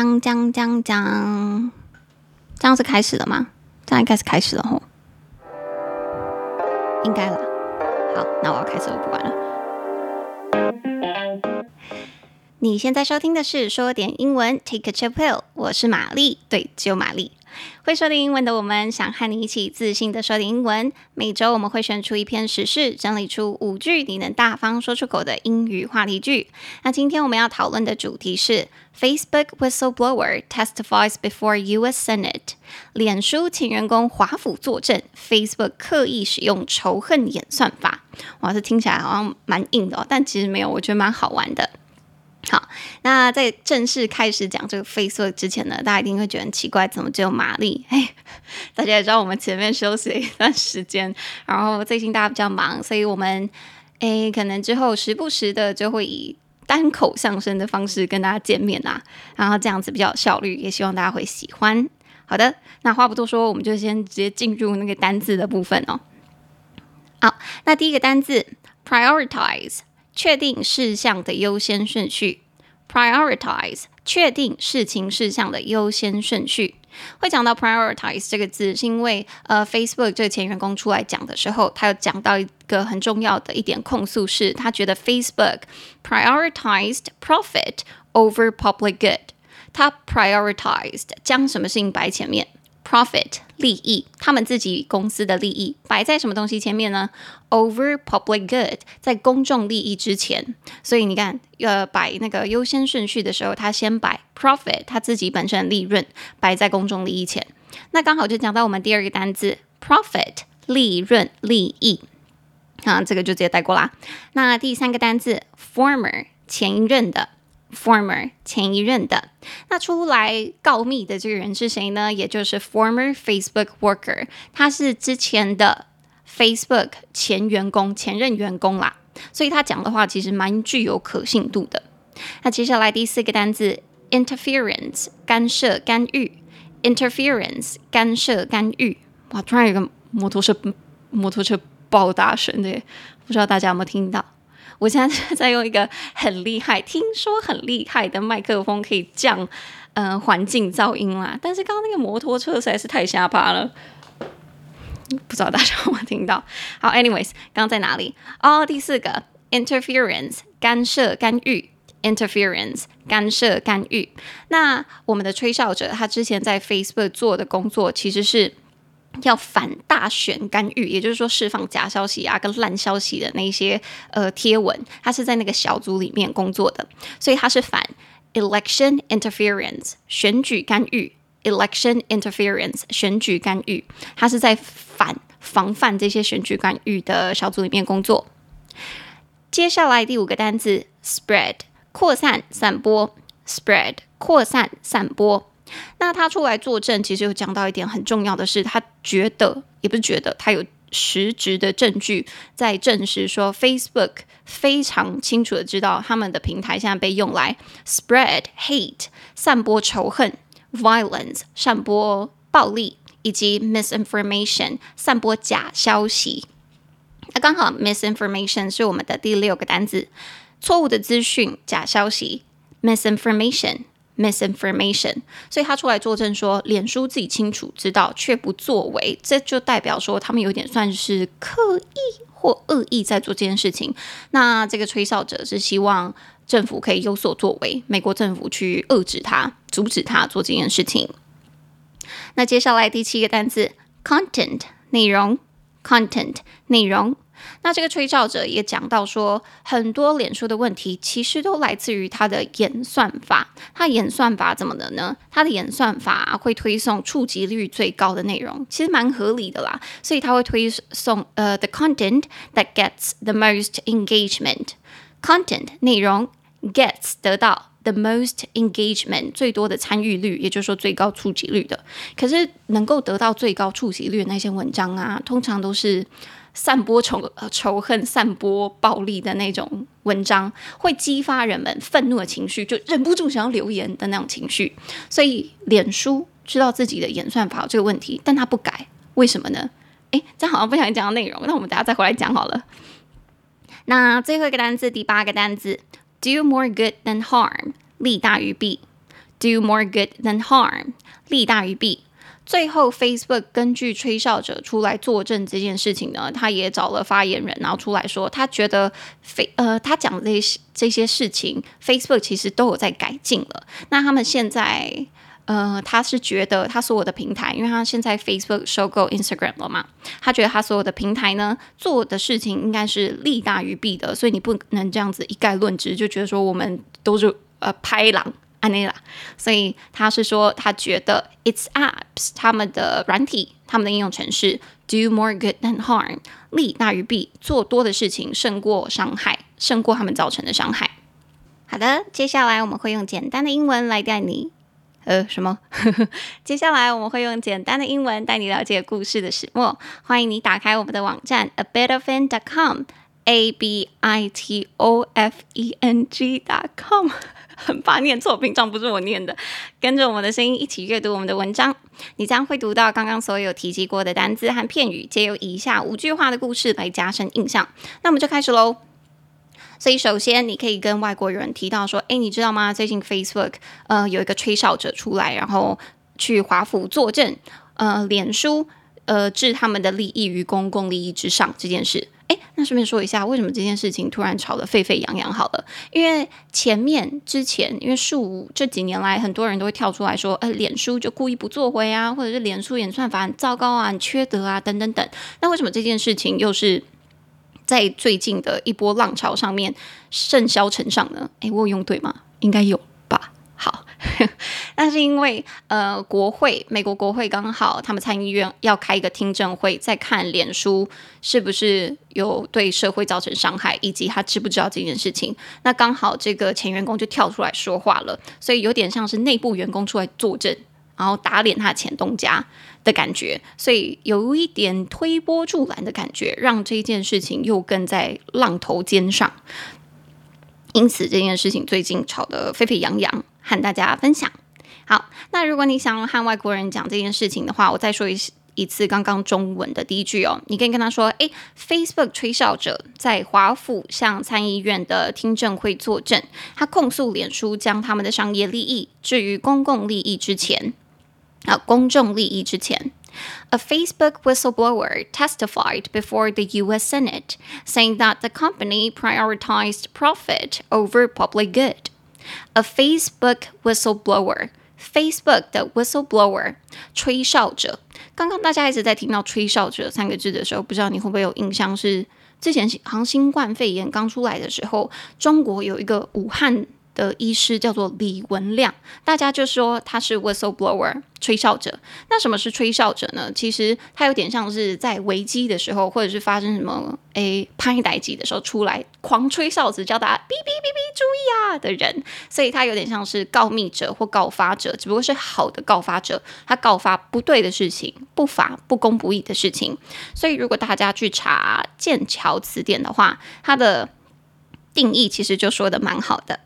将将将将，这样是开始了吗？这样应该是开始了吼，应该了。好，那我要开始，我不管了。你现在收听的是说点英文，Take a chill pill，我是玛丽，对，只有玛丽。会说点英文的我们，想和你一起自信的说点英文。每周我们会选出一篇时事，整理出五句你能大方说出口的英语话题句。那今天我们要讨论的主题是 Facebook whistleblower testifies before U.S. Senate。脸书前员工华府作证，Facebook 刻意使用仇恨演算法。哇，这听起来好像蛮硬的哦，但其实没有，我觉得蛮好玩的。好，那在正式开始讲这个 face 之前呢，大家一定会觉得很奇怪，怎么只有玛丽？哎，大家也知道我们前面休息了一段时间，然后最近大家比较忙，所以我们哎，可能之后时不时的就会以单口相声的方式跟大家见面啊，然后这样子比较有效率，也希望大家会喜欢。好的，那话不多说，我们就先直接进入那个单字的部分哦。好，那第一个单字 prioritize。确定事项的优先顺序，prioritize，确定事情事项的优先顺序。会讲到 prioritize 这个字，是因为呃，Facebook 这个前员工出来讲的时候，他有讲到一个很重要的一点控诉，是他觉得 Facebook prioritized profit over public good，他 prioritized 将什么事情摆前面。Profit 利益，他们自己公司的利益摆在什么东西前面呢？Over public good，在公众利益之前。所以你看，呃，摆那个优先顺序的时候，他先摆 profit，他自己本身利润摆在公众利益前。那刚好就讲到我们第二个单字 profit，利润利益。啊，这个就直接带过啦。那第三个单字 former，前任的。Former 前一任的，那出来告密的这个人是谁呢？也就是 former Facebook worker，他是之前的 Facebook 前员工、前任员工啦，所以他讲的话其实蛮具有可信度的。那接下来第四个单字 interference 干涉、干预，interference 干涉、干预。哇，突然有个摩托车，摩托车爆大声的，不知道大家有没有听到？我现在在用一个很厉害，听说很厉害的麦克风，可以降嗯、环境噪音啦。但是刚刚那个摩托车实在是太吓怕了，不知道大家有没有听到？好，anyways，刚刚在哪里？哦，第四个，interference 干涉干预，interference 干涉干预。那我们的吹哨者他之前在 Facebook 做的工作其实是。要反大选干预，也就是说释放假消息啊跟烂消息的那些呃贴文，他是在那个小组里面工作的，所以他是反 election interference 选举干预，election interference 选举干预，他是在反防范这些选举干预的小组里面工作。接下来第五个单词 spread 扩散散播 spread 扩散散播。那他出来作证，其实有讲到一点很重要的是，他觉得也不是觉得，他有实质的证据在证实说，Facebook 非常清楚的知道他们的平台现在被用来 spread hate 散播仇恨，violence 散播暴力，以及 misinformation 散播假消息。那刚好 misinformation 是我们的第六个单字，错误的资讯、假消息 misinformation。misinformation，所以他出来作证说，脸书自己清楚知道却不作为，这就代表说他们有点算是刻意或恶意在做这件事情。那这个吹哨者是希望政府可以有所作为，美国政府去遏制他，阻止他做这件事情。那接下来第七个单词，content 内容，content 内容。那这个吹哨者也讲到说，很多脸书的问题其实都来自于它的演算法。它演算法怎么的呢？它的演算法会推送触及率最高的内容，其实蛮合理的啦。所以它会推送呃、the content that gets the most engagement。content 内容 gets 得到 the most engagement 最多的参与率，也就是说最高触及率的。可是能够得到最高触及率的那些文章啊，通常都是。散播仇仇恨、散播暴力的那种文章，会激发人们愤怒的情绪，就忍不住想要留言的那种情绪。所以，脸书知道自己的演算法有这个问题，但他不改，为什么呢？诶，这好像不想讲内容，那我们等下再回来讲好了。那最后一个单字，第八个单字，do more good than harm，利大于弊。do more good than harm，利大于弊。最后，Facebook 根据吹哨者出来作证这件事情呢，他也找了发言人，然后出来说，他觉得非呃，他讲的这些这些事情，Facebook 其实都有在改进了。那他们现在呃，他是觉得他所有的平台，因为他现在 Facebook 收购 Instagram 了嘛，他觉得他所有的平台呢做的事情应该是利大于弊的，所以你不能这样子一概论之，就觉得说我们都是呃拍狼。安内拉，所以他是说，他觉得 its apps 他们的软体，他们的应用程式 do more good than harm，利大于弊，做多的事情胜过伤害，胜过他们造成的伤害。好的，接下来我们会用简单的英文来带你，呃，什么？接下来我们会用简单的英文带你了解故事的始末。欢迎你打开我们的网站 abetterfan.com a b i t o f e n g. dot com。很怕念错，平常不是我念的。跟着我们的声音一起阅读我们的文章，你将会读到刚刚所有提及过的单字和片语，皆由以下五句话的故事来加深印象。那我们就开始喽。所以，首先你可以跟外国人提到说：“诶，你知道吗？最近 Facebook 呃有一个吹哨者出来，然后去华府作证，呃，脸书呃置他们的利益于公共利益之上这件事。”哎，那顺便说一下，为什么这件事情突然吵得沸沸扬扬？好了，因为前面之前，因为数这几年来，很多人都会跳出来说，呃，脸书就故意不作为啊，或者是脸书演算法很糟糕啊，很缺德啊，等等等。那为什么这件事情又是在最近的一波浪潮上面甚嚣尘上呢？哎，我有用对吗？应该有。那是因为呃，国会美国国会刚好他们参议院要开一个听证会，在看脸书是不是有对社会造成伤害，以及他知不知道这件事情。那刚好这个前员工就跳出来说话了，所以有点像是内部员工出来作证，然后打脸他前东家的感觉，所以有一点推波助澜的感觉，让这件事情又更在浪头尖上。因此这件事情最近吵得沸沸扬扬。和大家分享。好，那如果你想和外国人讲这件事情的话，我再说一一次刚刚中文的第一句哦。你可以跟他说：“诶，Facebook 吹哨者在华府向参议院的听证会作证，他控诉脸书将他们的商业利益置于公共利益之前。啊，公众利益之前。A Facebook whistleblower testified before the U.S. Senate, saying that the company prioritized profit over public good.” A Facebook whistleblower，Facebook 的 whistleblower 吹哨者。刚刚大家一直在听到“吹哨者”三个字的时候，不知道你会不会有印象？是之前好像新冠肺炎刚出来的时候，中国有一个武汉。的医师叫做李文亮，大家就说他是 whistleblower 吹哨者。那什么是吹哨者呢？其实他有点像是在危机的时候，或者是发生什么诶拍代志的时候出来狂吹哨子，叫大家哔哔哔哔注意啊的人。所以他有点像是告密者或告发者，只不过是好的告发者，他告发不对的事情、不法、不公不义的事情。所以如果大家去查剑桥词典的话，他的。定义其实就说的蛮好的。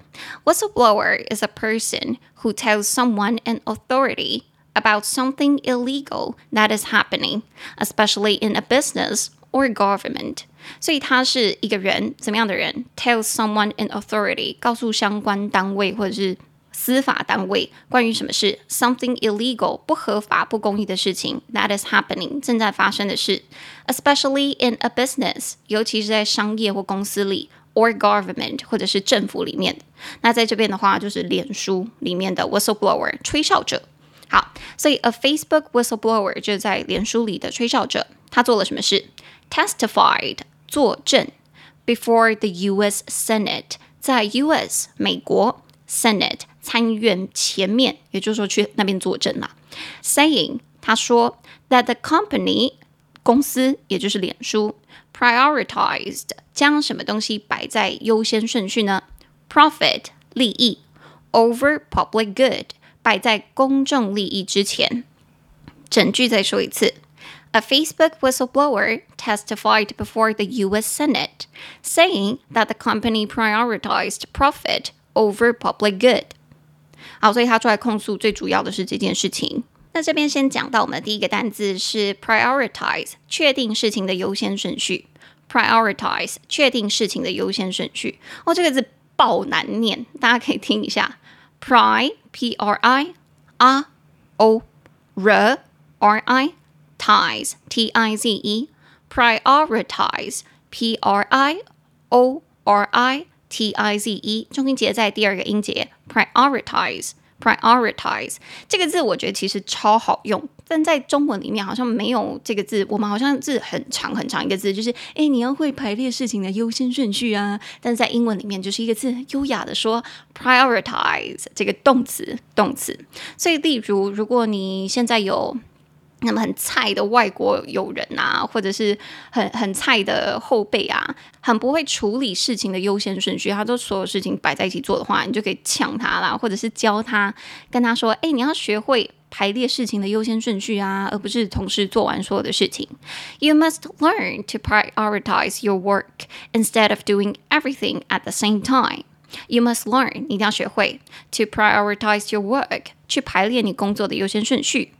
Whistleblower is a person who tells someone in authority about something illegal that is happening, especially in a business or government. 所以他是一个人，怎么样的人？Tells someone in authority，告诉相关单位或者是司法单位关于什么事？Something illegal，不合法、不公义的事情，that is happening，正在发生的事。Especially in a business，尤其是在商业或公司里。 or government 或者是政府里面，那在这边的话就是脸书里面的 whistleblower 吹哨者。好，所以 a Facebook whistleblower 就是在脸书里的吹哨者，他做了什么事？Testified 作证 before the U.S. Senate 在 U.S. 美国 Senate 参议院前面，也就是说去那边作证了。Saying 他说 that the company 公司也就是脸书。 Prioritized 将什么东西摆在优先顺序呢？Profit 利益 over public good 摆在公众利益之前。整句再说一次：A Facebook whistleblower testified before the U.S. Senate, saying that the company prioritized profit over public good。好，所以他出来控诉，最主要的是这件事情。 那这边先讲到我们的第一个单字是 prioritize，确定事情的优先顺序。prioritize，确定事情的优先顺序。哦，这个字爆难念，大家可以听一下。pri p r i R O R R I ties T I Z E prioritize P R I O R I T I Z E，中音节在第二个音节 prioritize prioritize 这个字，我觉得其实超好用。但在中文里面好像没有这个字，我们好像是很长很长一个字，就是诶，你要会排列事情的优先顺序啊。但在英文里面就是一个字，优雅的说 prioritize 这个动词动词。所以例如，如果你现在有那么很菜的外国友人啊，或者是很很菜的后辈啊，很不会处理事情的优先顺序，他都所有事情摆在一起做的话，你就可以呛他啦，或者是教他，跟他说，诶，你要学会。排列事情的优先顺序啊，而不是同时做完所有的事情。You must learn to prioritize your work instead of doing everything at the same time. You must learn，一定要学会 to prioritize your work，去排列你工作的优先顺序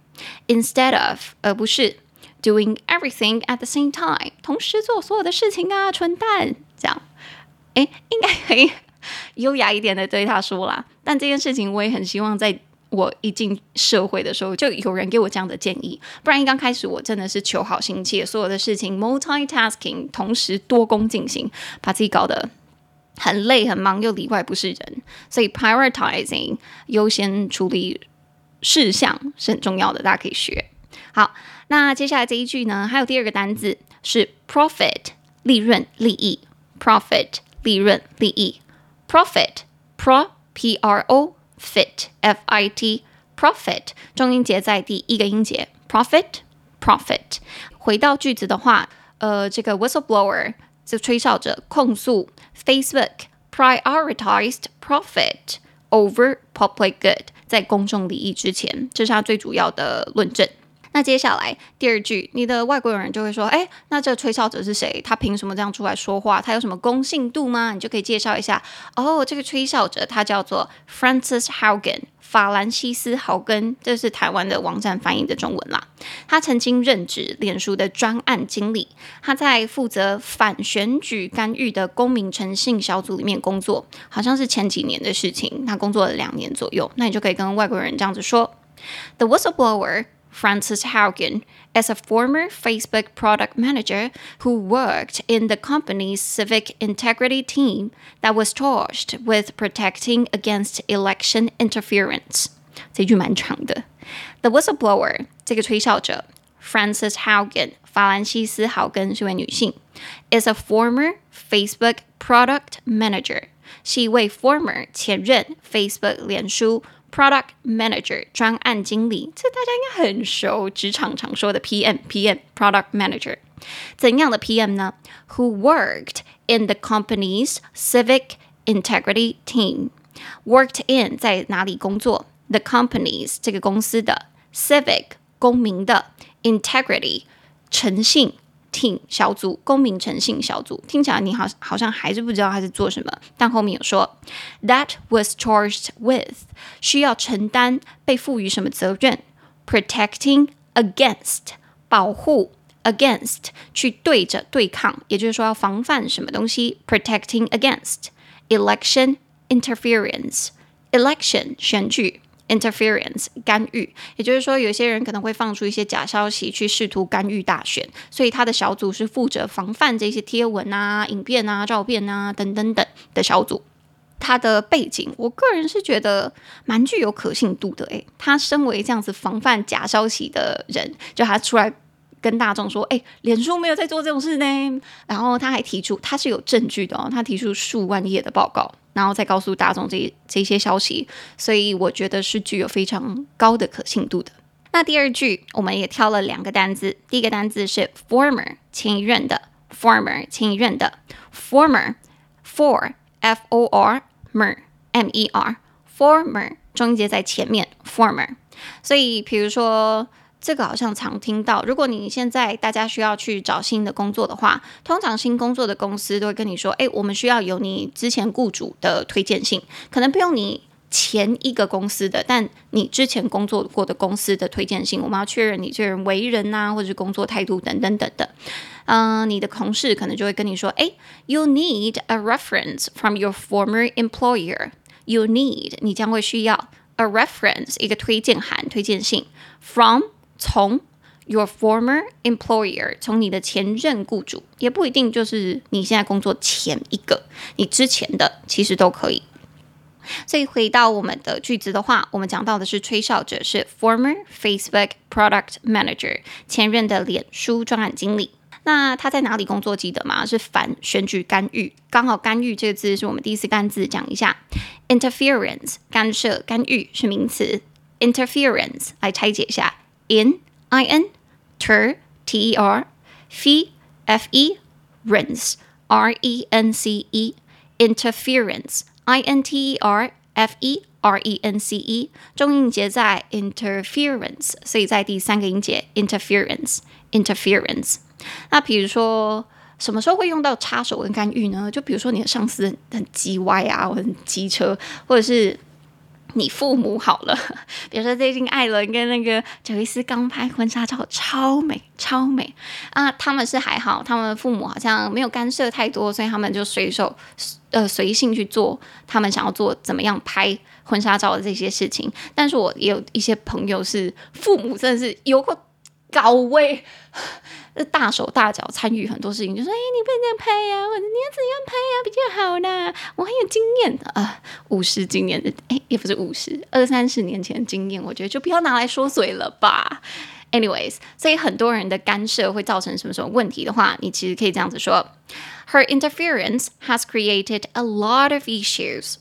，instead of，而不是 doing everything at the same time，同时做所有的事情啊，蠢蛋，这样，诶，应该可以优雅一点的对他说啦。但这件事情我也很希望在。我一进社会的时候，就有人给我这样的建议，不然一刚开始我真的是求好心切，所有的事情 multitasking 同时多工进行，把自己搞得很累很忙，又里外不是人。所以 prioritizing 优先处理事项是很重要的，大家可以学。好，那接下来这一句呢，还有第二个单字是 profit 利润利益，profit 利润利益，profit pro p r o Fit, f i t, profit，重音节在第一个音节，profit, profit。回到句子的话，呃，这个 whistleblower 这吹哨者控诉 Facebook prioritized profit over public good，在公众利益之前，这是他最主要的论证。那接下来第二句，你的外国友人就会说：“哎，那这个吹哨者是谁？他凭什么这样出来说话？他有什么公信度吗？”你就可以介绍一下。哦，这个吹哨者他叫做 Francis Haugen，法兰西斯·豪根，这是台湾的网站翻译的中文啦。他曾经任职脸书的专案经理，他在负责反选举干预的公民诚信小组里面工作，好像是前几年的事情。他工作了两年左右。那你就可以跟外国人这样子说：“The whistleblower。” Frances Haugen as a former Facebook product manager who worked in the company's civic integrity team that was charged with protecting against election interference. 这句蛮长的。The whistleblower 这个吹哨者 Frances Haugen 法兰西斯豪根是位女性，is a former Facebook product manager 是一位 former 前任 Facebook 脸书。 Product Manager 专案经理，这大家应该很熟，职场常说的 PM PM Product Manager，怎样的 PM 呢？Who worked in the company's civic integrity team? Worked in 在哪里工作？The company's 这个公司的 civic 公民的 integrity 诚信。 team 小组，公民诚信小组，听起来你好好像还是不知道他是做什么，但后面有说 that was charged with 需要承担被赋予什么责任，protecting against 保护 against 去对着对抗，也就是说要防范什么东西，protecting against election interference election 选举。Interference 干预，也就是说，有些人可能会放出一些假消息去试图干预大选，所以他的小组是负责防范这些贴文啊、影片啊、照片啊等等等的小组。他的背景，我个人是觉得蛮具有可信度的。诶，他身为这样子防范假消息的人，就他出来跟大众说：“诶，脸书没有在做这种事呢。”然后他还提出他是有证据的哦，他提出数万页的报告。然后再告诉大众这这些消息，所以我觉得是具有非常高的可信度的。那第二句我们也挑了两个单字，第一个单字是 former 前一任的，former 前一任的，former for f o r mer m e r former 中音节在前面，former。所以比如说。这个好像常听到。如果你现在大家需要去找新的工作的话，通常新工作的公司都会跟你说：“哎，我们需要有你之前雇主的推荐信，可能不用你前一个公司的，但你之前工作过的公司的推荐信，我们要确认你这人为人呐，或者是工作态度等等等等。嗯、呃，你的同事可能就会跟你说：“哎，you need a reference from your former employer. You need，你将会需要。” a reference 一个推荐函、推荐信，from 从 your former employer 从你的前任雇主，也不一定就是你现在工作前一个，你之前的其实都可以。所以回到我们的句子的话，我们讲到的是吹哨者是 former Facebook product manager 前任的脸书专案经理。那他在哪里工作？记得吗？是反选举干预。刚好“干预”这个字是我们第一次干字，讲一下。interference 干涉、干预是名词。interference 来拆解一下 ：in i n ter t e r f f e rence r e n c e interference i n t e r f e r e n c e 重音节在 interference，所以在第三个音节 interference interference。那比如说，什么时候会用到插手跟干预呢？就比如说你的上司很很机歪啊，或者很机车，或者是 你父母好了。比如说最近艾伦跟那个贾维斯刚拍婚纱照，超美超美啊！他们是还好，他们的父母好像没有干涉太多，所以他们就随手呃随性去做他们想要做怎么样拍婚纱照的这些事情。但是我也有一些朋友是父母真的是有个高位。大手大脚参与很多事情，就说：“哎，你不能这样拍呀，或者你要怎样拍呀比较好呢？我很有经验啊，五十几年的，哎，也不是五十，二三十年前的经验，我觉得就不要拿来说嘴了吧。Anyways，所以很多人的干涉会造成什么什么问题的话，你其实可以这样子说：Her interference has created a lot of issues.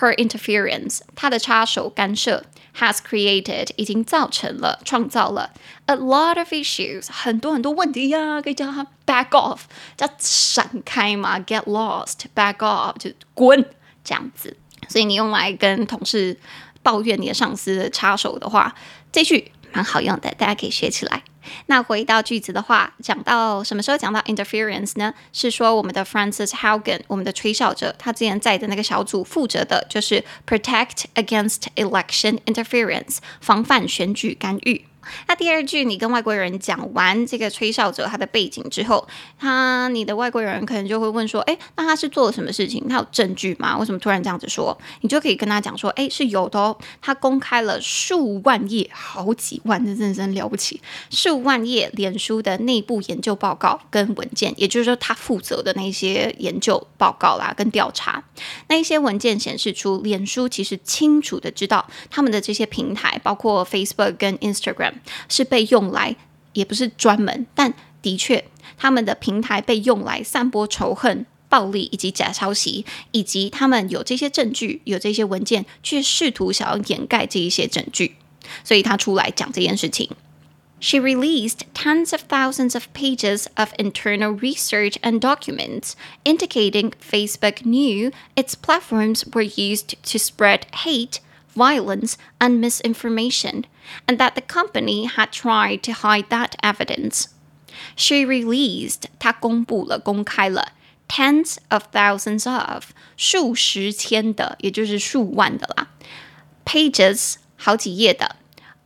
Her interference，她的插手干涉。” Has created 已经造成了创造了 a lot of issues 很多很多问题呀、啊，可以叫它 back off 叫闪开嘛，get lost back off 就滚这样子。所以你用来跟同事抱怨你的上司插手的话，这句蛮好用的，大家可以学起来。那回到句子的话，讲到什么时候讲到 interference 呢？是说我们的 Francis Hagen，我们的吹哨者，他之前在的那个小组负责的就是 protect against election interference，防范选举干预。那第二句，你跟外国人讲完这个吹哨者他的背景之后，他你的外国人可能就会问说：“诶，那他是做了什么事情？他有证据吗？为什么突然这样子说？”你就可以跟他讲说：“诶，是有的哦，他公开了数万页，好几万，这真真了不起，数万页脸书的内部研究报告跟文件，也就是说他负责的那些研究报告啦跟调查，那一些文件显示出，脸书其实清楚的知道他们的这些平台，包括 Facebook 跟 Instagram。是被用来，也不是专门，但的确，他们的平台被用来散播仇恨、暴力以及假消息，以及他们有这些证据、有这些文件，却试图想要掩盖这一些证据，所以他出来讲这件事情。She released tens of thousands of pages of internal research and documents indicating Facebook knew its platforms were used to spread hate, violence, and misinformation. And that the company had tried to hide that evidence. She released，她公布了，公开了，tens of thousands of，数十千的，也就是数万的啦，pages，好几页的，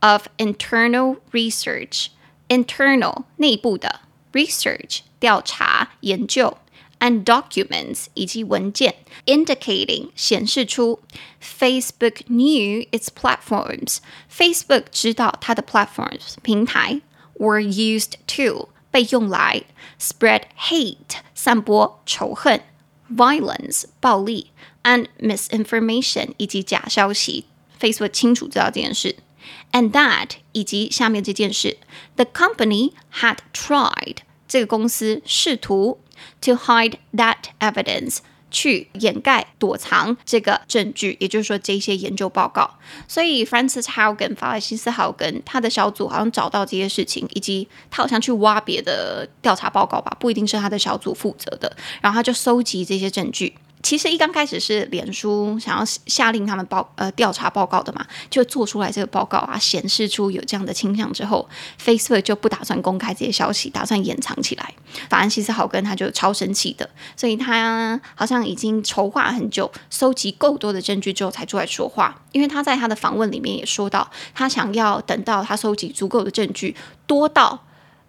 of internal research，internal 内部的 research 调查研究。 and documents 以及文件，indicating 显示出 Facebook knew its platforms。Facebook 知道它的 platforms 平台 were used to 被用来 spread hate 散播仇恨，violence 暴力，and misinformation 以及假消息。Facebook 清楚知道这件事，and that 以及下面这件事，the company had tried 这个公司试图。 To hide that evidence，去掩盖、躲藏这个证据，也就是说这些研究报告。所以，Francis Haugen 法兰西斯·豪根他的小组好像找到这些事情，以及他好像去挖别的调查报告吧，不一定是他的小组负责的。然后他就收集这些证据。其实一刚开始是脸书想要下令他们报呃调查报告的嘛，就做出来这个报告啊，显示出有这样的倾向之后，Facebook 就不打算公开这些消息，打算掩藏起来。法兰西斯·豪根他就超生气的，所以他好像已经筹划很久，收集够多的证据之后才出来说话。因为他在他的访问里面也说到，他想要等到他收集足够的证据多到。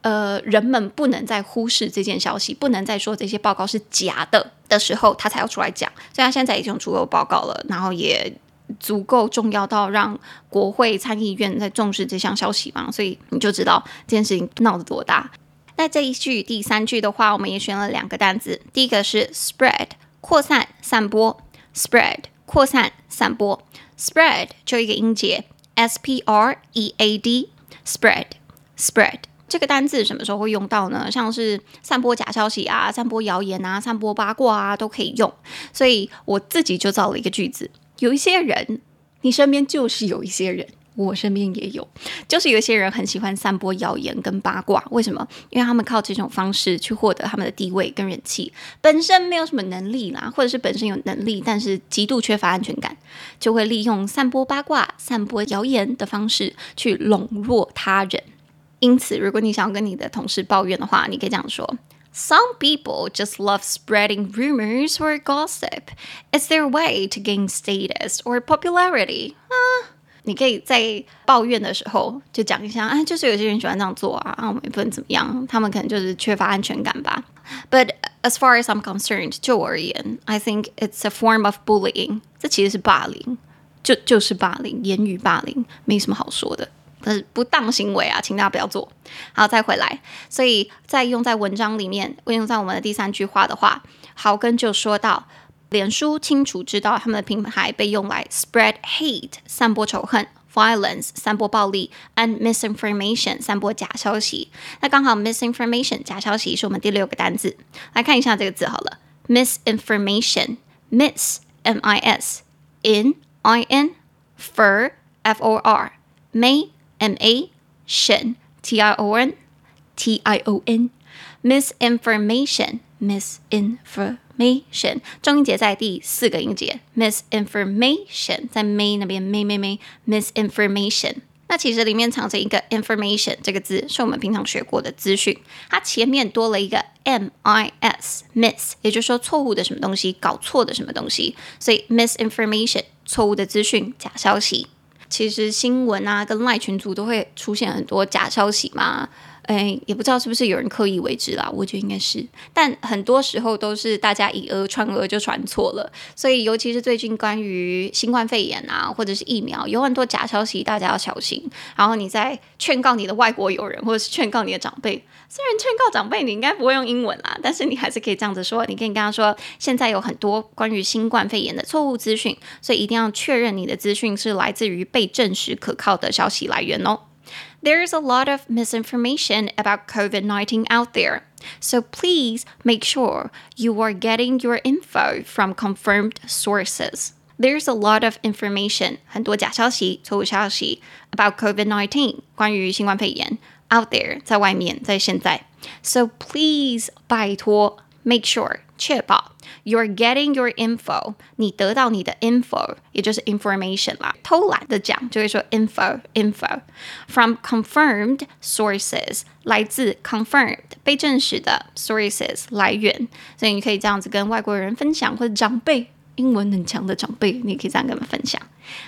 呃，人们不能再忽视这件消息，不能再说这些报告是假的的时候，他才要出来讲。所以他现在已经有足够报告了，然后也足够重要到让国会参议院在重视这项消息嘛？所以你就知道这件事情闹得多大。那这一句第三句的话，我们也选了两个单字，第一个是 spread，扩散、散播，spread，扩散、散播，spread 就一个音节，s p r e a d，spread，spread。这个单字什么时候会用到呢？像是散播假消息啊、散播谣言啊、散播八卦啊，都可以用。所以我自己就造了一个句子：有一些人，你身边就是有一些人，我身边也有，就是有一些人很喜欢散播谣言跟八卦。为什么？因为他们靠这种方式去获得他们的地位跟人气，本身没有什么能力啦，或者是本身有能力，但是极度缺乏安全感，就会利用散播八卦、散播谣言的方式去笼络他人。因此，如果你想要跟你的同事抱怨的话，你可以这样说：Some people just love spreading rumors or gossip. It's their way to gain status or popularity. 啊，你可以在抱怨的时候就讲一下，啊，就是有些人喜欢这样做啊，啊，我们也不能怎么样，他们可能就是缺乏安全感吧。But as far as I'm concerned，就我而言，I think it's a form of bullying。这其实是霸凌，就就是霸凌，言语霸凌，没什么好说的。 是不当行为啊，请大家不要做。好，再回来，所以再用在文章里面，用在我们的第三句话的话，豪根就说到，脸书清楚知道他们的品牌被用来 spread hate，散播仇恨；violence，散播暴力；and misinformation，散播假消息。那刚好 misinformation 假消息是我们第六个单字，来看一下这个字好了，misinformation，miss m i s in i n for f o r may M A 选 T I O N T I O N misinformation misinformation 重音节在第四个音节 misinformation 在 may 那边 may may may misinformation 那其实里面藏着一个 information 这个字是我们平常学过的资讯，它前面多了一个 M I S miss 也就是说错误的什么东西，搞错的什么东西，所以 misinformation 错误的资讯，假消息。其实新闻啊，跟赖群组都会出现很多假消息嘛。哎，也不知道是不是有人刻意为之啦，我觉得应该是。但很多时候都是大家以讹传讹就传错了，所以尤其是最近关于新冠肺炎啊，或者是疫苗，有很多假消息，大家要小心。然后你再劝告你的外国友人，或者是劝告你的长辈。虽然劝告长辈你应该不会用英文啦，但是你还是可以这样子说。你可以跟他说，现在有很多关于新冠肺炎的错误资讯，所以一定要确认你的资讯是来自于被证实可靠的消息来源哦。There's a lot of misinformation about COVID-19 out there, so please make sure you are getting your info from confirmed sources. There's a lot of information, 很多假消息、错误消息 about COVID-19 关于新冠肺炎 out there 在外面，在现在。So please 拜托 make sure 确保。 You're getting your info，你得到你的 info，也就是 information 啦。偷懒的讲就会说 info info from confirmed sources，来自 confirmed 被证实的 sources 来源。所以你可以这样子跟外国人分享，或者长辈。英文很强的长辈，你可以这样跟他们分享。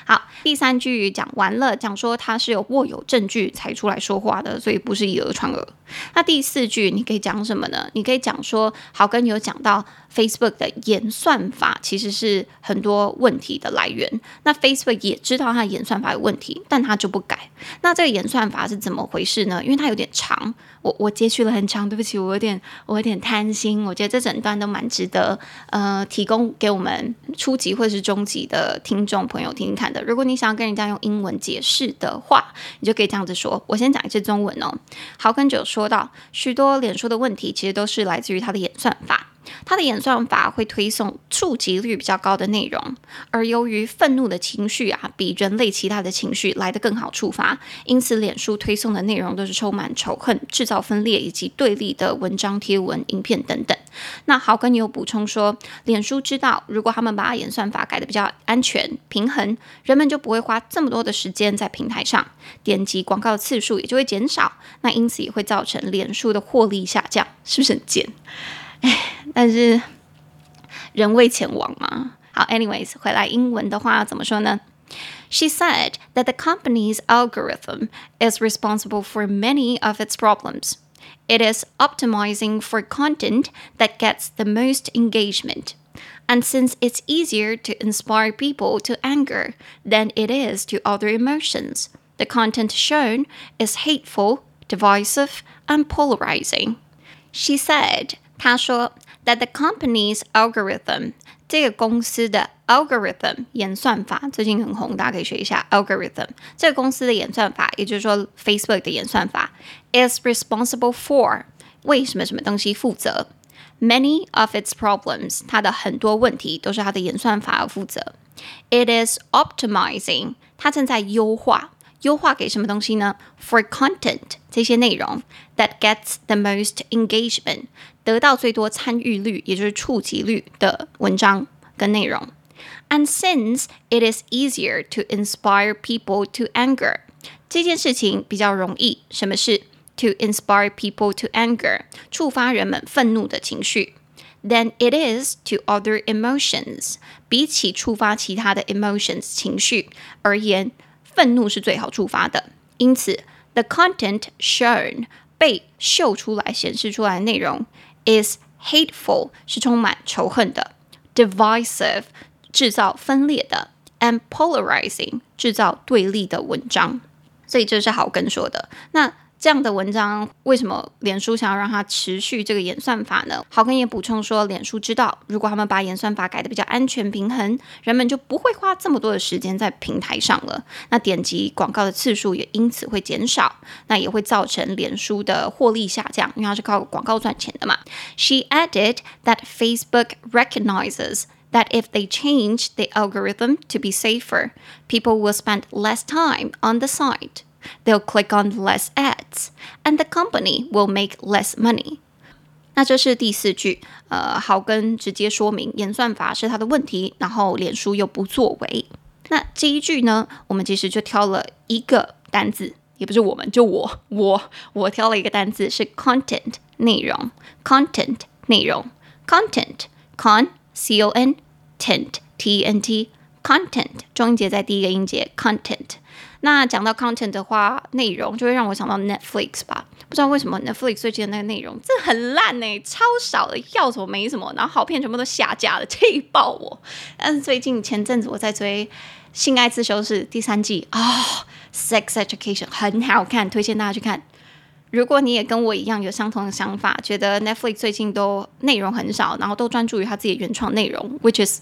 好，第三句讲完了，讲说他是有握有证据才出来说话的，所以不是以讹传讹。那第四句你可以讲什么呢？你可以讲说，豪根有讲到 Facebook 的演算法其实是很多问题的来源。那 Facebook 也知道它的演算法有问题，但它就不改。那这个演算法是怎么回事呢？因为它有点长。我我截取了很长，对不起，我有点我有点贪心。我觉得这整段都蛮值得，呃，提供给我们初级或是中级的听众朋友听听看的。如果你想要跟人家用英文解释的话，你就可以这样子说。我先讲一次中文哦。好，跟九说到，许多脸书的问题其实都是来自于它的演算法。它的演算法会推送触及率比较高的内容，而由于愤怒的情绪啊，比人类其他的情绪来得更好触发，因此脸书推送的内容都是充满仇恨、制造分裂以及对立的文章、贴文、影片等等。那豪根你有补充说，脸书知道，如果他们把演算法改得比较安全、平衡，人们就不会花这么多的时间在平台上，点击广告的次数也就会减少，那因此也会造成脸书的获利下降，是不是很贱？哎，但是人为钱亡嘛。好，anyways，回来英文的话怎么说呢？She said that the company's algorithm is responsible for many of its problems. It is optimizing for content that gets the most engagement. And since it's easier to inspire people to anger than it is to other emotions, the content shown is hateful, divisive, and polarizing. She said, 她说 that the company's algorithm 这个公司的 algorithm 演算法最近很红，大家可以学一下 algorithm 这个公司的演算法，也就是说 Facebook 的演算法 is responsible for 为什么什么东西负责？Many of its problems 它的很多问题都是它的演算法要负责。It is optimizing 它正在优化， 优化给什么东西呢？For content 这些内容 that gets the most engagement 得到最多参与率，也就是触及率的文章跟内容。And since it is easier to inspire people to anger，这件事情比较容易。什么是 to inspire people to anger？触发人们愤怒的情绪。Than it is to other emotions，比起触发其他的 emotions 情绪而言， 愤怒是最好触发的。因此，the content shown 被秀出来、显示出来的内容。is hateful 是充满仇恨的，divisive 制造分裂的，and polarizing 制造对立的文章。所以这是豪根说的。那这样的文章，为什么脸书想要让它持续这个演算法呢？豪根也补充说，脸书知道，如果他们把演算法改得比较安全平衡，人们就不会花这么多的时间在平台上了。那点击广告的次数也因此会减少，那也会造成脸书的获利下降，因为它是靠广告赚钱的嘛。She added that Facebook recognizes that if they change the algorithm to be safer, people will spend less time on the site. They'll click on less ads, and the company will make less money. 那这是第四句，呃，豪根直接说明演算法是他的问题，然后脸书又不作为。那这一句呢，我们其实就挑了一个单字，也不是我们，就我，我，我挑了一个单字是 content 内容，content 内容，content，con c o n tent t e n t content 中音节在第一个音节 content。 那讲到 content 的话，内容就会让我想到 Netflix 吧？不知道为什么 Netflix 最近的那个内容真的很烂呢、超少的，要什么没什么，然后好片全部都下架了，气爆我！但是最近前阵子我在追《性爱自修室》第三季啊，哦《Sex Education》很好看，推荐大家去看。如果你也跟我一样有相同的想法，觉得 Netflix 最近都内容很少，然后都专注于他自己的原创内容，which is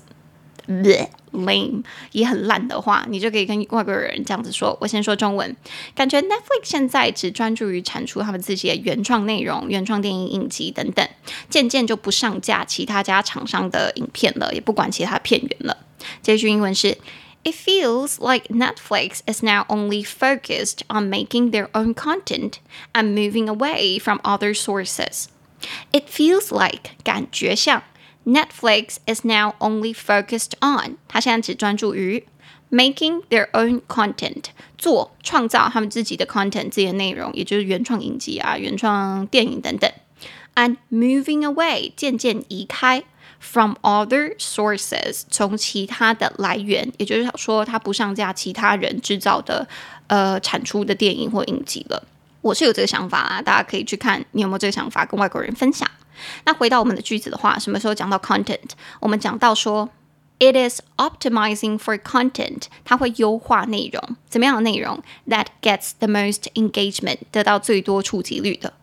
lame 也很烂的话，你就可以跟外国人这样子说。我先说中文，感觉 Netflix 现在只专注于产出他们自己的原创内容、原创电影影集等等，渐渐就不上架其他家厂商的影片了，也不管其他片源了。这句英文是：It feels like Netflix is now only focused on making their own content and moving away from other sources. It feels like 感觉像。Netflix is now only focused on，他现在只专注于 making their own content，做创造他们自己的 content，自己的内容，也就是原创影集啊、原创电影等等。And moving away，渐渐移开 from other sources，从其他的来源，也就是说，他不上架其他人制造的呃产出的电影或影集了。我是有这个想法啊，大家可以去看，你有没有这个想法，跟外国人分享。那回到我们的句子的话，什么时候讲到 content？我们讲到说，it is optimizing for content，它会优化内容，怎么样的内容？That gets the most engagement，得到最多触及率的。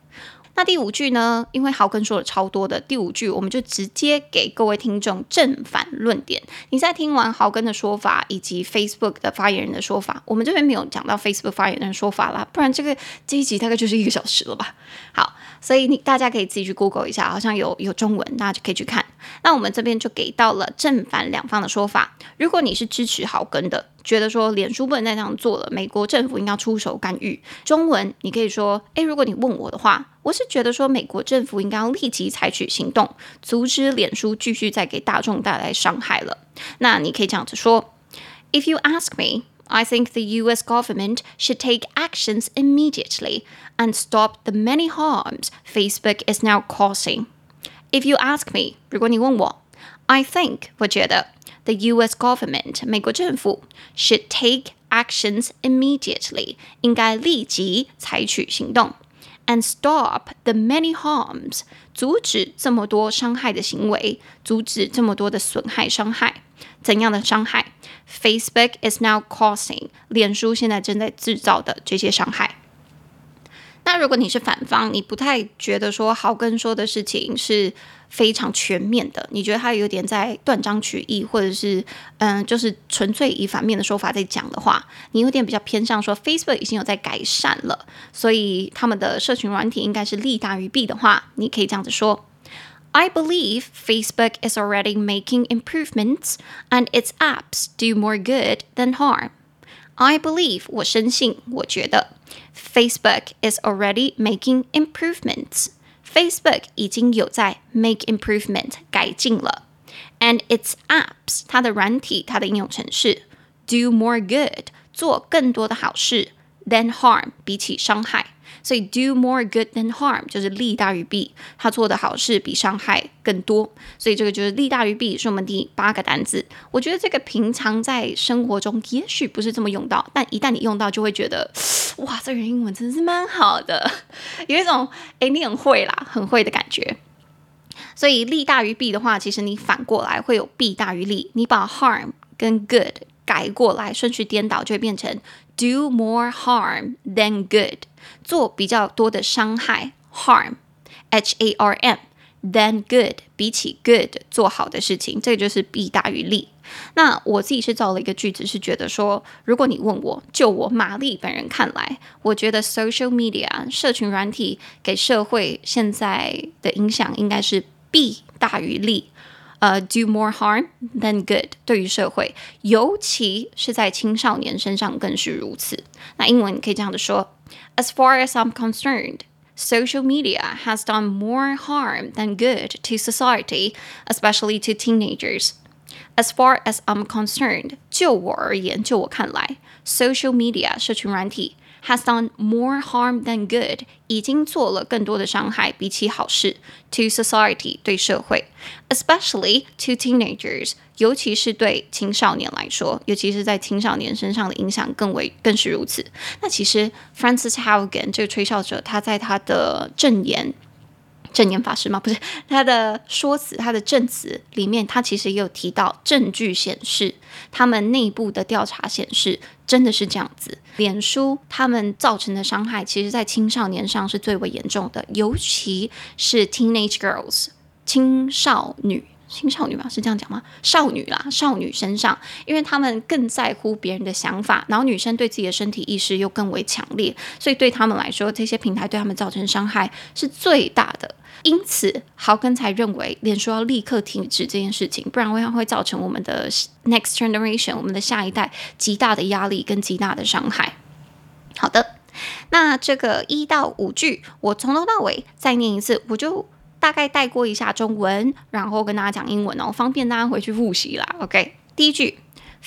那第五句呢？因为豪根说了超多的，第五句我们就直接给各位听众正反论点。你在听完豪根的说法以及 Facebook 的发言人的说法，我们这边没有讲到 Facebook 发言人的说法啦，不然这个这一集大概就是一个小时了吧？好，所以你大家可以自己去 Google 一下，好像有有中文，大家就可以去看。那我们这边就给到了正反两方的说法。如果你是支持豪根的，觉得说脸书不能再这样做了，美国政府应该出手干预。中文你可以说，诶，如果你问我的话，我是觉得说美国政府应该要立即采取行动，阻止脸书继续再给大众带来伤害了。那你可以这样子说：If you ask me, I think the U.S. government should take actions immediately and stop the many harms Facebook is now causing. If you ask me，如果你问我，I think 我觉得。 The U.S. government 美国政府 should take actions immediately 应该立即采取行动 and stop the many harms，阻止这么多伤害的行为，阻止这么多的损害伤害。怎样的伤害？Facebook is now causing，脸书现在正在制造的这些伤害。那如果你是反方，你不太觉得说豪根说的事情是 非常全面的，你觉得他有点在断章取义，或者是嗯，就是纯粹以反面的说法在讲的话，你有点比较偏向说 Facebook 已经有在改善了，所以他们的社群软体应该是利大于弊的话，你可以这样子说：I believe Facebook is already making improvements and its apps do more good than harm. I believe 我深信，我觉得。Facebook is already making improvements. Facebook 已经有在 make improvement 改进了，and its apps 它的软体、它的应用程式 do more good 做更多的好事 than harm 比起伤害。 所以 do more good than harm 就是利大于弊，他做的好事比伤害更多，所以这个就是利大于弊，是我们第八个单字。我觉得这个平常在生活中也许不是这么用到，但一旦你用到，就会觉得哇，这个英文真的是蛮好的，有一种哎，你很会啦，很会的感觉。所以利大于弊的话，其实你反过来会有弊大于利，你把 harm 跟 good 改过来，顺序颠倒，就会变成 do more harm than good。做比较多的伤害 harm，h a r m，than good 比起 good 做好的事情，这个就是弊大于利。那我自己是造了一个句子，是觉得说，如果你问我，就我玛丽本人看来，我觉得 social media 社群软体给社会现在的影响应该是弊大于利，呃、，do more harm than good 对于社会，尤其是在青少年身上更是如此。那英文你可以这样的说。As far as I'm concerned, social media has done more harm than good to society, especially to teenagers. As far as I'm concerned，就我而言，就我看来，social media 社群软体。 has done more harm than good，已经做了更多的伤害，比起好事。To society，对社会，especially to teenagers，尤其是对青少年来说，尤其是在青少年身上的影响更为更是如此。那其实，Francis Haugen 这个吹哨者，他在他的证言。证严法师吗？不是，他的说辞，他的证词里面，他其实也有提到证据显示，他们内部的调查显示，真的是这样子。脸书他们造成的伤害，其实在青少年上是最为严重的，尤其是 teenage girls 青少女。青少女嘛，是这样讲吗？少女啦，少女身上，因为他们更在乎别人的想法，然后女生对自己的身体意识又更为强烈，所以对他们来说，这些平台对他们造成伤害是最大的。因此，豪根才认为脸书要立刻停止这件事情，不然会会造成我们的 next generation，我们的下一代极大的压力跟极大的伤害。好的，那这个一到五句，我从头到尾再念一次，我就。大概带过一下中文，然后跟大家讲英文哦，方便大家回去复习啦。OK，第一句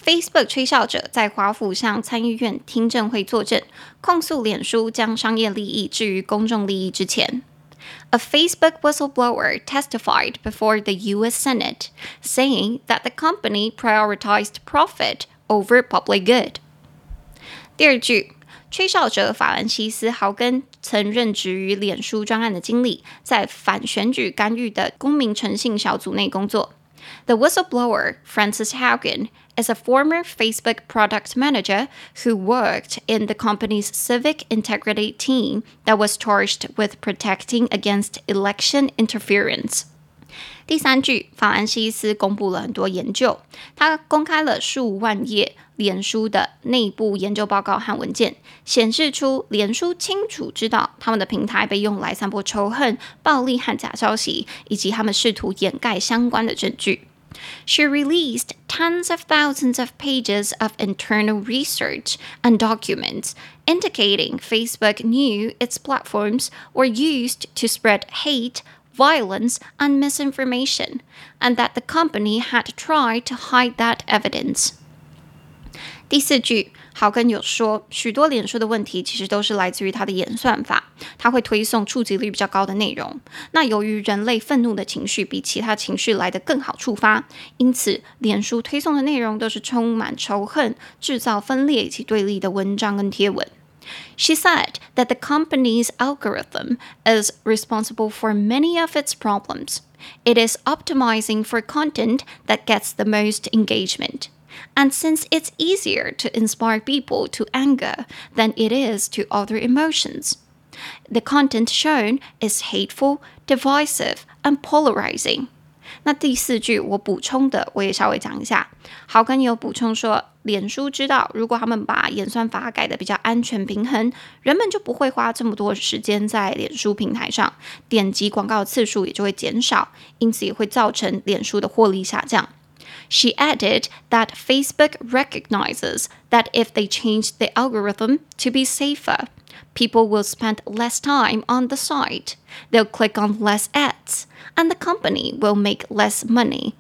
，Facebook 吹哨者在华府向参议院听证会作证，控诉脸书将商业利益置于公众利益之前。A Facebook whistleblower testified before the U.S. Senate, saying that the company prioritized profit over public good。第二句。吹哨者法兰西斯·豪根曾任职于脸书专案的经历，在反选举干预的公民诚信小组内工作。The whistleblower Frances Haugen is a former Facebook product manager who worked in the company's civic integrity team that was charged with protecting against election interference. 第三句，法兰西斯公布了很多研究，他公开了数万页脸书的内部研究报告和文件，显示出脸书清楚知道他们的平台被用来散播仇恨、暴力和假消息，以及他们试图掩盖相关的证据。 She released tens of thousands of pages of internal research and documents indicating Facebook knew its platforms were used to spread hate. Violence and misinformation, and that the company had tried to hide that evidence. 第四句，豪根有说，许多脸书的问题其实都是来自于它的演算法，它会推送触及率比较高的内容。那由于人类愤怒的情绪比其他情绪来得更好触发，因此脸书推送的内容都是充满仇恨、制造分裂以及对立的文章跟贴文。 She said that the company's algorithm is responsible for many of its problems. It is optimizing for content that gets the most engagement. And since it's easier to inspire people to anger than it is to other emotions, the content shown is hateful, divisive, and polarizing. 那第四句我补充的，我也稍微讲一下。豪哥，你有补充说，脸书知道，如果他们把演算法改得比较安全平衡，人们就不会花这么多时间在脸书平台上，点击广告的次数也就会减少，因此也会造成脸书的获利下降。 She added that Facebook recognizes that if they change the algorithm to be safer, people will spend less time on the site, they'll click on less ads, and the company will make less money.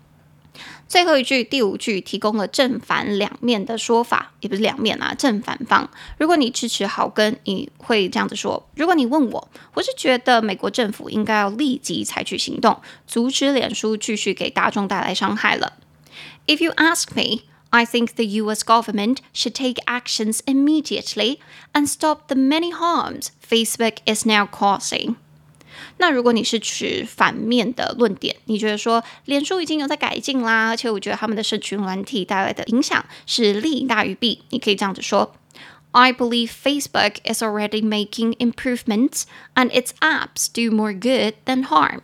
最后一句，第五句提供了正反两面的说法，也不是两面啊，正反方。如果你支持豪根，你会这样子说；如果你问我，我是觉得美国政府应该要立即采取行动，阻止脸书继续给大众带来伤害了。 If you ask me, I think the U.S. government should take actions immediately and stop the many harms Facebook is now causing. 那如果你是持反面的论点，你觉得说脸书已经有在改进啦，而且我觉得他们的社群软体带来的影响是利大于弊，你可以这样子说：I believe Facebook is already making improvements and its apps do more good than harm。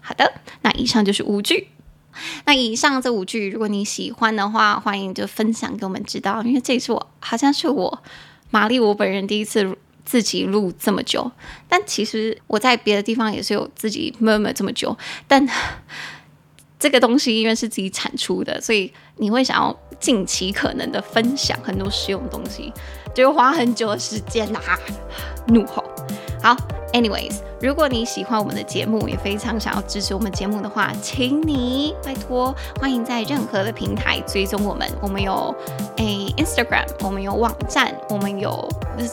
好的，那以上就是五句。 那以上这五句，如果你喜欢的话，欢迎就分享给我们知道，因为这是我好像是我玛丽我本人第一次。自己录这么久，但其实我在别的地方也是有自己默默这么久，但 这个东西因为是自己产出的，所以你会想要尽其可能的分享很多实用东西，就花很久的时间啊，怒吼。好，anyways，如果你喜欢我们的节目，也非常想要支持我们节目的话，请你拜托，欢迎在任何的平台追踪我们。我们有诶 Instagram，我们有网站，我们有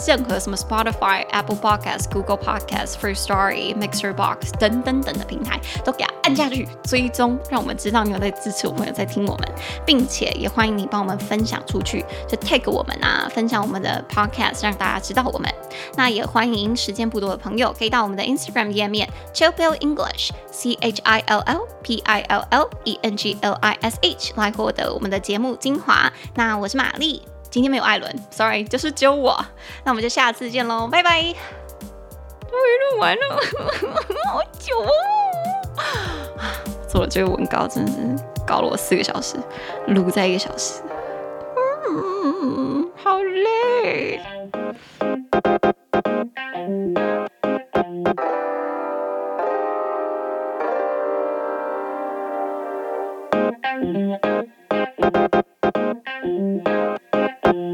任何什么 Spotify、Apple Podcast、Google Podcast、First Story、Mixer Box 等等等的平台，都给它按下去追踪，让我们知道你有在支持我们，有在听我们，并且也欢迎你帮我们分享出去，就 tag 我们啊，分享我们的 Podcast，让大家知道我们。那也欢迎时间不多的朋友可以到我们的 Instagram From 页面 Chill English C H I L L P I L L E N G L I S H 来获得我们的节目精华。那我是玛丽，今天没有艾伦，Sorry，就是只有我。那我们就下次见喽，拜拜。终于录完了，好久哦。做了这个文稿，真的是搞了我四个小时，录在一个小时，嗯，好累。Thank you.